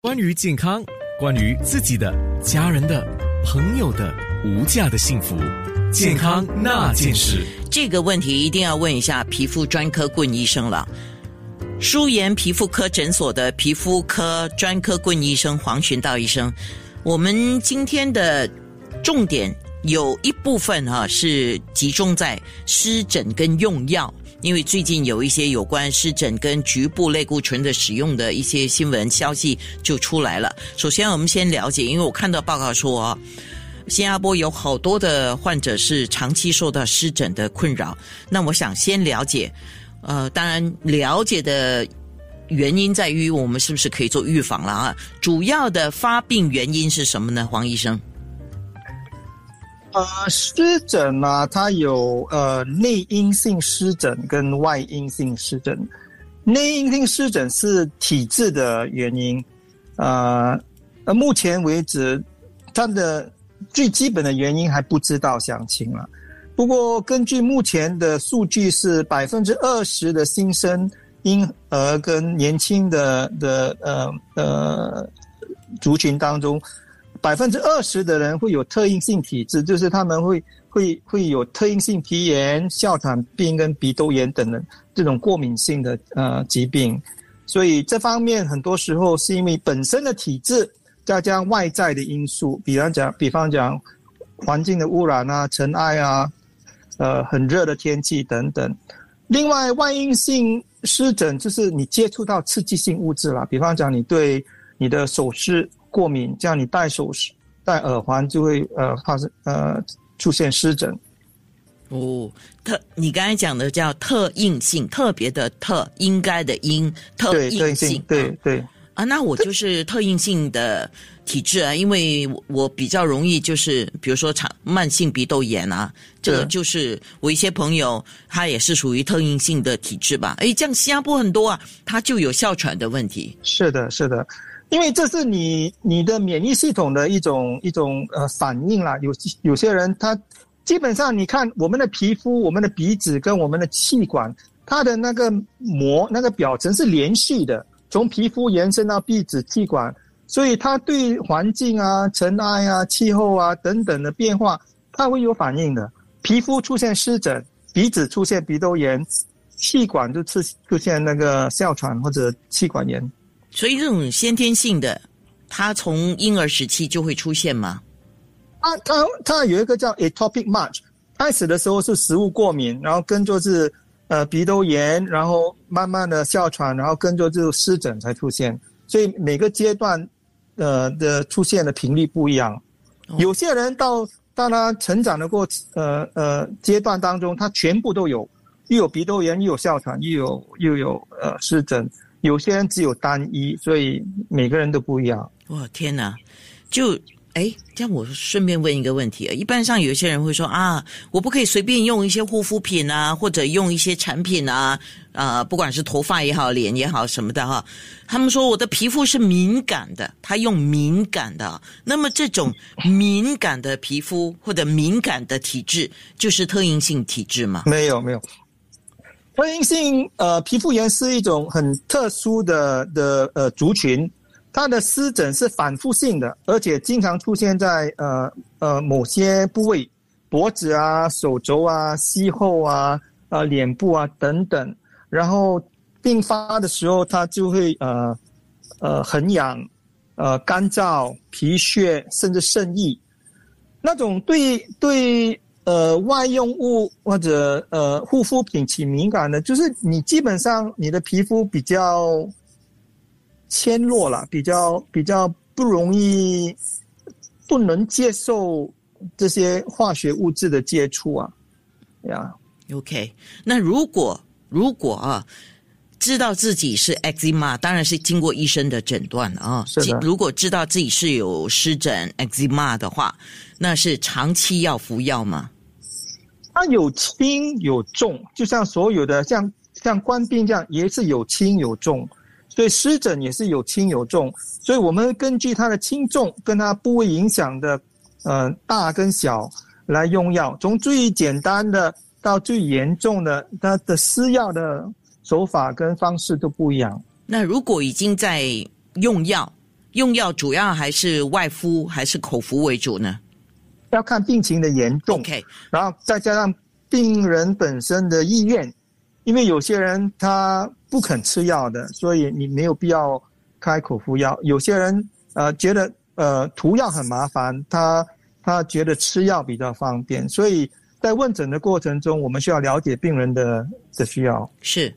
关于健康，关于自己的、家人的、朋友的无价的幸福，健康那件事。这个问题一定要问一下皮肤专科棍医生了。舒颜皮肤科诊所的皮肤科专科棍医生黄寻道医生，我们今天的重点有一部分哈、是集中在湿疹跟用药。因为最近有一些有关湿疹跟局部类固醇的使用的一些新闻消息就出来了。首先，我们先了解，因为我看到报告说哦，新加坡有好多的患者是长期受到湿疹的困扰。那我想先了解，呃，当然了解的原因在于我们是不是可以做预防了啊？主要的发病原因是什么呢？黄医生？呃，湿疹呢、它有呃内因性湿疹跟外因性湿疹。内因性湿疹是体质的原因，呃，呃，目前为止，它的最基本的原因还不知道详情了。不过，根据目前的数据是百分之二十的新生婴儿跟年轻的的呃呃族群当中，百分之二十的人会有特应性体质，就是他们会会会有特应性皮炎、哮喘病跟鼻窦炎等的这种过敏性的呃疾病，所以这方面很多时候是因为本身的体质，再加上外在的因素，比方讲，比方讲环境的污染啊、尘埃啊，呃，很热的天气等等。另外，外因性湿疹就是你接触到刺激性物质啦，比方讲你对你的首饰过敏，这样你戴首饰、戴耳环就会呃发生呃出现湿疹。哦，特你刚才讲的叫特应性，特别的特，应该的应，特应性对对。啊，那我就是特应性的体质啊，因为我我比较容易就是，比如说长慢性鼻窦炎啊，这个就是我一些朋友他也是属于特应性的体质吧。诶，这样新加坡很多啊，他就有哮喘的问题。是的，是的，因为这是你你的免疫系统的一种一种呃反应啦。有有些人他基本上你看我们的皮肤、我们的鼻子跟我们的气管，它的那个膜那个表层是连续的，从皮肤延伸到鼻子、气管，所以它对环境啊、尘埃啊、气候啊等等的变化，它会有反应的。皮肤出现湿疹，鼻子出现鼻窦炎，气管就出出现那个哮喘或者气管炎。所以这种先天性的，它从婴儿时期就会出现吗？啊它它有一个叫 atopic march，开始的时候是食物过敏，然后跟着是呃鼻窦炎，然后慢慢的哮喘，然后跟着就湿疹才出现，所以每个阶段呃的出现的频率不一样。有些人到到他成长的过呃呃阶段当中，他全部都有，又有鼻窦炎，又有哮喘，又有又有呃湿疹。有些人只有单一，所以每个人都不一样。哇，天哪！就哎，这样我顺便问一个问题啊，一般上有些人会说啊，我不可以随便用一些护肤品啊，或者用一些产品啊，啊、不管是头发也好，脸也好什么的哈。他们说我的皮肤是敏感的，他用敏感的。那么这种敏感的皮肤或者敏感的体质，就是特应性体质吗？没有没有，特应性呃皮肤炎是一种很特殊的的呃族群，它的湿疹是反复性的，而且经常出现在呃呃某些部位，脖子啊、手肘啊、膝后啊、呃脸部啊等等，然后并发的时候，它就会呃呃很痒，呃干燥、皮屑，甚至渗液。那种对对呃外用物或者呃护肤品起敏感的，就是你基本上你的皮肤比较纤弱了，比较比较不容易不能接受这些化学物质的接触啊，呀。OK，那如果如果啊，知道自己是 eczema，当然是经过医生的诊断啊。是的如果知道自己是有湿疹 eczema 的话，那是长期要服药吗？它有轻有重，就像所有的像像官兵这样，也是有轻有重，所以湿疹也是有轻有重，所以我们根据它的轻重跟它部位影响的呃大跟小来用药，从最简单的到最严重的，它的施药的手法跟方式都不一样。那如果已经在用药，用药主要还是外敷还是口服为主呢要看病情的严重，？OK，然后再加上病人本身的意愿，因为有些人他不肯吃药的，所以你没有必要开口服药。有些人呃觉得呃涂药很麻烦，他他觉得吃药比较方便，所以在问诊的过程中，我们需要了解病人的的需要。是。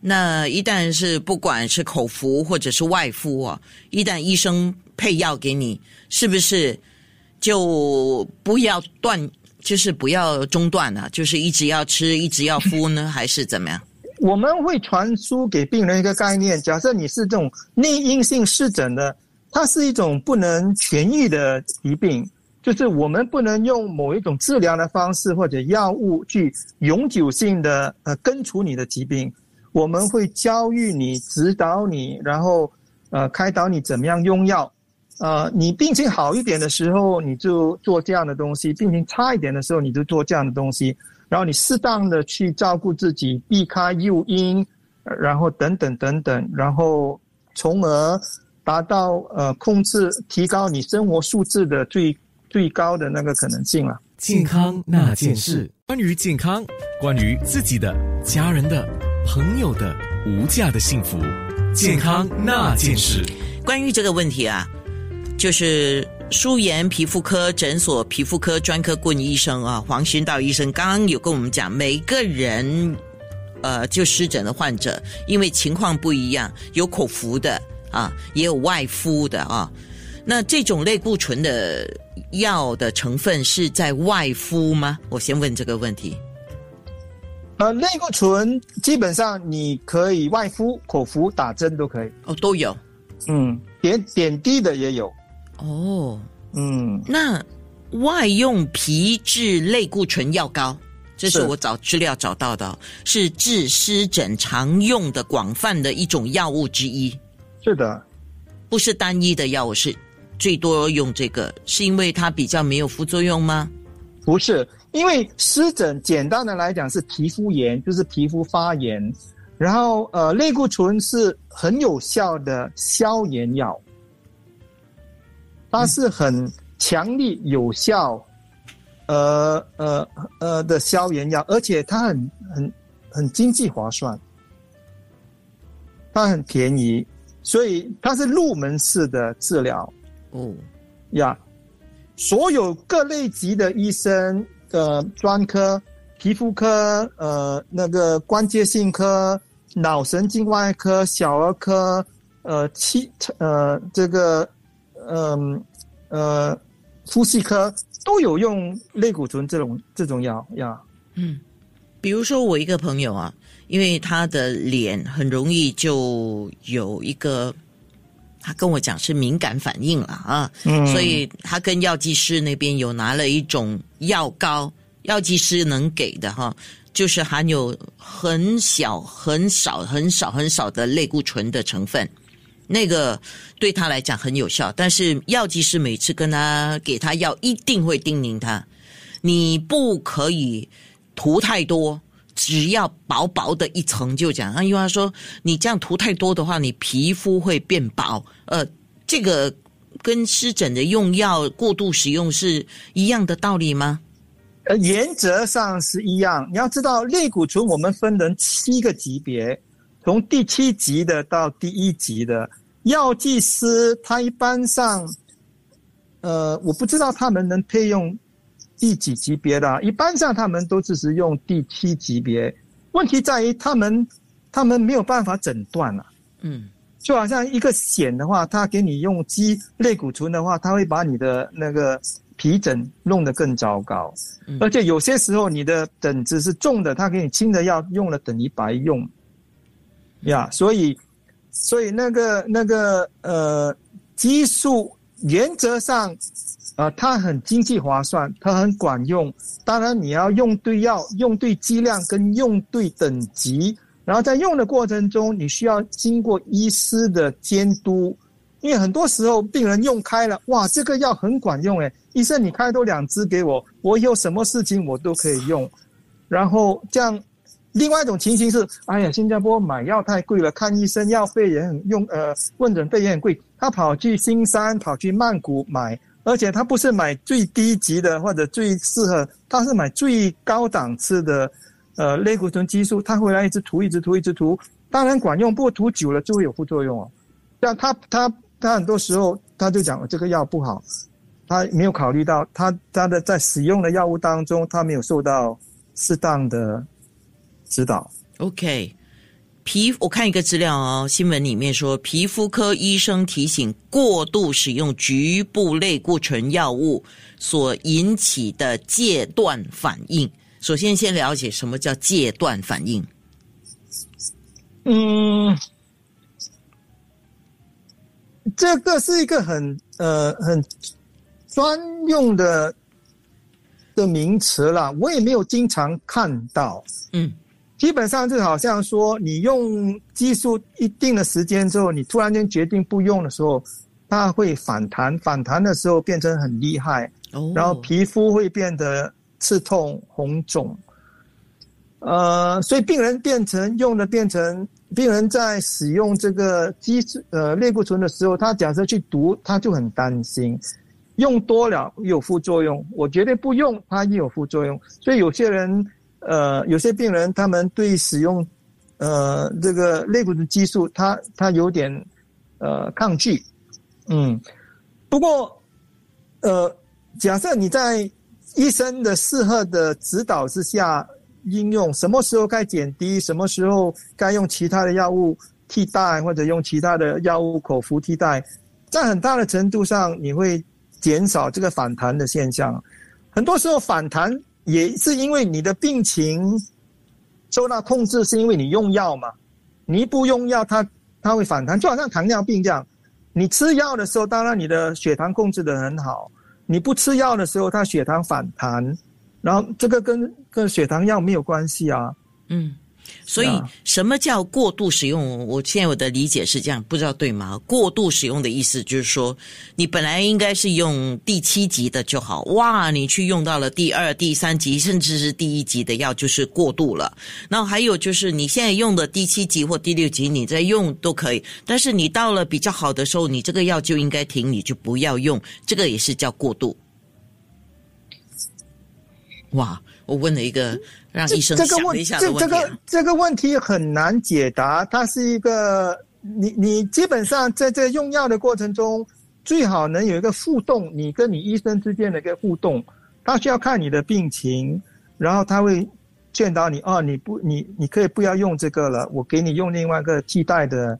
那一旦是不管是口服或者是外敷啊，一旦医生配药给你，是不是就不要断，就是不要中断了、就是一直要吃，一直要敷呢，还是怎么样？我们会传输给病人一个概念：假设你是这种内因性湿疹的，它是一种不能痊愈的疾病，就是我们不能用某一种治疗的方式或者药物去永久性的呃根除你的疾病。我们会教育你、指导你，然后呃开导你怎么样用药。呃，你病情好一点的时候，你就做这样的东西；病情差一点的时候，你就做这样的东西。然后你适当的去照顾自己，避开诱因，呃然后等等等等，然后从而达到呃控制、提高你生活素质的最最高的那个可能性了。健康那件事，关于健康，关于自己的、家人的、朋友的无价的幸福，健康那件事。关于这个问题啊，就是舒颜皮肤科诊所皮肤科专科顾问医生啊，黄寻道医生刚刚有跟我们讲，每个人呃就湿疹的患者，因为情况不一样，有口服的啊，也有外敷的啊。那这种类固醇的药的成分是在外敷吗？我先问这个问题。呃，类固醇基本上你可以外敷、口服、打针都可以。哦，都有嗯，点点滴的也有。哦。嗯，那外用皮质类固醇药膏，这是是我找资料找到的哦，是治湿疹常用的广泛的一种药物之一，是的。不是单一的药物，是最多用这个，是因为它比较没有副作用吗？不是，因为湿疹简单的来讲是皮肤炎，就是皮肤发炎。然后呃，类固醇是很有效的消炎药，它是很强力有效，呃呃呃的消炎药，而且它很很很经济划算，它很便宜，所以它是入门式的治疗。嗯，呀。所有各类级的医生的专科、皮肤科、呃那个关节性科、脑神经外科、小儿科、呃气呃这个嗯呃呼吸科都有用类固醇这种这种药药。嗯，比如说我一个朋友啊，因为他的脸很容易就有一个，他跟我讲是敏感反应了啊，嗯所以他跟药剂师那边有拿了一种药膏，药剂师能给的哈，就是含有很小、很少、很少、很少的类固醇的成分。那个对他来讲很有效，但是药剂师每次跟他给他药，一定会叮咛他，你不可以涂太多，只要薄薄的一层就讲。啊，因为他说你这样涂太多的话，你皮肤会变薄。呃，这个跟湿疹的用药过度使用是一样的道理吗？呃，原则上是一样。你要知道，类固醇我们分成七个级别，从第七级的到第一级的。药剂师他一般上，呃，我不知道他们能配用第几级别的啊，一般上他们都只是用第七级别。问题在于他们他们没有办法诊断了、嗯就好像一个癣的话，他给你用鸡类骨醇的话，他会把你的那个皮疹弄得更糟糕。嗯而且有些时候你的疹子是重的，他给你轻的药用了等于白用。呀，所以所以那个那个呃激素原则上，呃它很经济划算，它很管用。当然你要用对药、用对剂量跟用对等级。然后在用的过程中，你需要经过医师的监督，因为很多时候病人用开了，哇，这个药很管用诶，医生你开多两支给我，我以后什么事情我都可以用。然后这样，另外一种情形是，哎呀，新加坡买药太贵了，看医生药费也很用，呃，问诊费也很贵。他跑去新山，跑去曼谷买，而且他不是买最低级的或者最适合，他是买最高档次的，呃，类固醇激素。他回来一直涂，一直涂，一直涂，当然管用，不过涂久了就会有副作用哦。但他他他很多时候他就讲这个药不好，他没有考虑到他他的在使用的药物当中，他没有受到适当的。指导，OK，皮我看一个资料哦，新闻里面说，皮肤科医生提醒，过度使用局部类固醇药物所引起的戒断反应。首先，先了解什么叫戒断反应。嗯，这个是一个很呃很专用的的名词啦，我也没有经常看到。嗯。基本上就好像说，你用激素一定的时间之后，你突然间决定不用的时候，它会反弹，反弹的时候变成很厉害，然后皮肤会变得刺痛、红肿。呃，所以病人变成用的变成，病人在使用这个激素呃类固醇的时候，他假设去读，他就很担心，用多了有副作用，我绝对不用，它也有副作用，所以有些人。呃，有些病人他们对使用，呃，这个类固醇激素，他他有点呃抗拒，嗯，不过，呃，假设你在医生的适合的指导之下应用，什么时候该减低，什么时候该用其他的药物替代，或者用其他的药物口服替代，在很大的程度上你会减少这个反弹的现象，很多时候反弹。也是因为你的病情受到控制，是因为你用药嘛？你不用药，它它会反弹，就好像糖尿病这样。你吃药的时候，当然你的血糖控制的很好；你不吃药的时候，它血糖反弹，然后这个跟跟血糖药没有关系啊。嗯。所以，什么叫过度使用？我现在我的理解是这样，不知道对吗？过度使用的意思就是说，你本来应该是用第七级的就好，哇，你去用到了第二、第三级，甚至是第一级的药，就是过度了。然后还有就是，你现在用的第七级或第六级，你在用都可以，但是你到了比较好的时候，你这个药就应该停，你就不要用，这个也是叫过度。哇，我问了一个。让医生想一下这这个这个问题很难解答。它是一个，你你基本上在这用药的过程中，最好能有一个互动，你跟你医生之间的一个互动。他需要看你的病情，然后他会劝导你哦，你不你你可以不要用这个了，我给你用另外一个替代的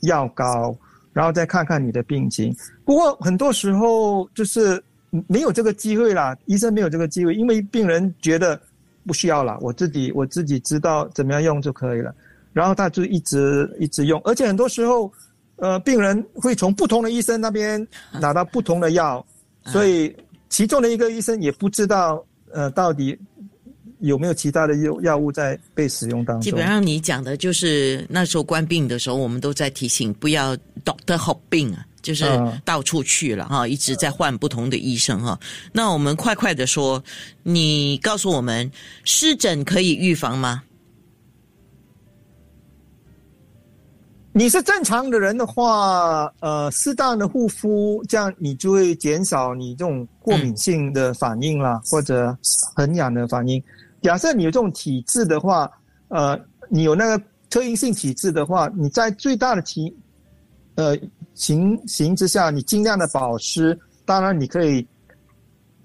药膏，然后再看看你的病情。不过很多时候就是没有这个机会啦，医生没有这个机会，因为病人觉得。不需要了，我自己我自己知道怎么样用就可以了。然后他就一直一直用，而且很多时候，呃，病人会从不同的医生那边拿到不同的药，所以其中的一个医生也不知道，呃，到底有没有其他的药药物在被使用当中。基本上你讲的就是那时候关病的时候，我们都在提醒不要 doctor 好病啊。就是到处去了哈，一直在换不同的医生哈。那我们快快的说，你告诉我们，湿疹可以预防吗？你是正常的人的话，呃，适当的护肤，这样你就会减少你这种过敏性的反应啦，或者很痒的反应。假设你有这种体质的话，呃，你有那个特异性体质的话，你在最大的情，呃。情形之下，你尽量的保湿，当然你可以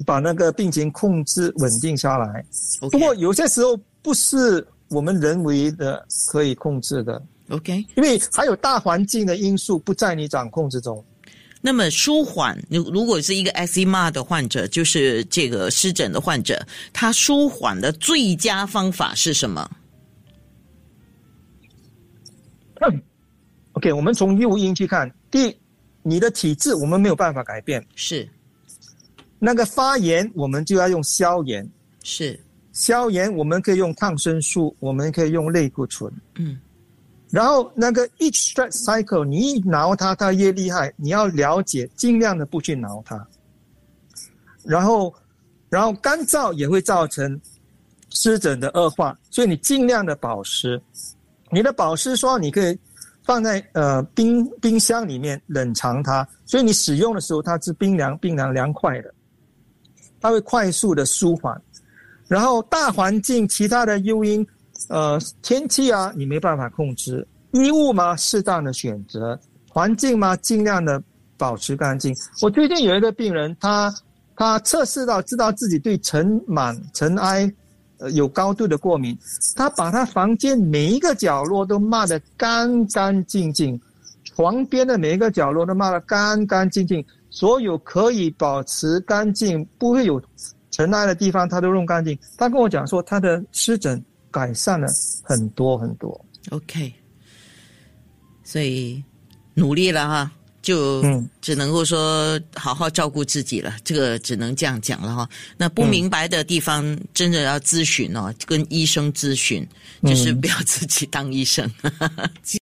把那个病情控制稳定下来。不过有些时候不是我们人为的可以控制的。OK，因为还有大环境的因素不在你掌控之中。那么舒缓，如如果是一个 eczema 的患者，就是这个湿疹的患者，他舒缓的最佳方法是什么 ？OK，我们从诱因去看。第一，你的体质我们没有办法改变，是。那个发炎，我们就要用消炎，是。消炎我们可以用抗生素，我们可以用类固醇，嗯。然后那个 each stress cycle，你一挠它，它越厉害，你要了解，尽量的不去挠它。然后，然后干燥也会造成湿疹的恶化，所以你尽量的保湿。你的保湿霜你可以放在呃冰冰箱里面冷藏它，所以你使用的时候它是冰凉冰凉凉快的，它会快速的舒缓。然后大环境其他的诱因，呃天气啊你没办法控制，衣物嘛适当的选择，环境嘛尽量的保持干净。我最近有一个病人，他他测试到知道自己对尘螨尘埃。呃，有高度的过敏，他把他房间每一个角落都抹得干干净净，床边的每一个角落都抹得干干净净，所有可以保持干净、不会有尘埃的地方，他都弄干净。他跟我讲说，他的湿疹改善了很多很多。OK，所以努力了哈。就只能够说好好照顾自己了，这个只能这样讲了哈。那不明白的地方，真的要咨询哦，跟医生咨询，就是不要自己当医生。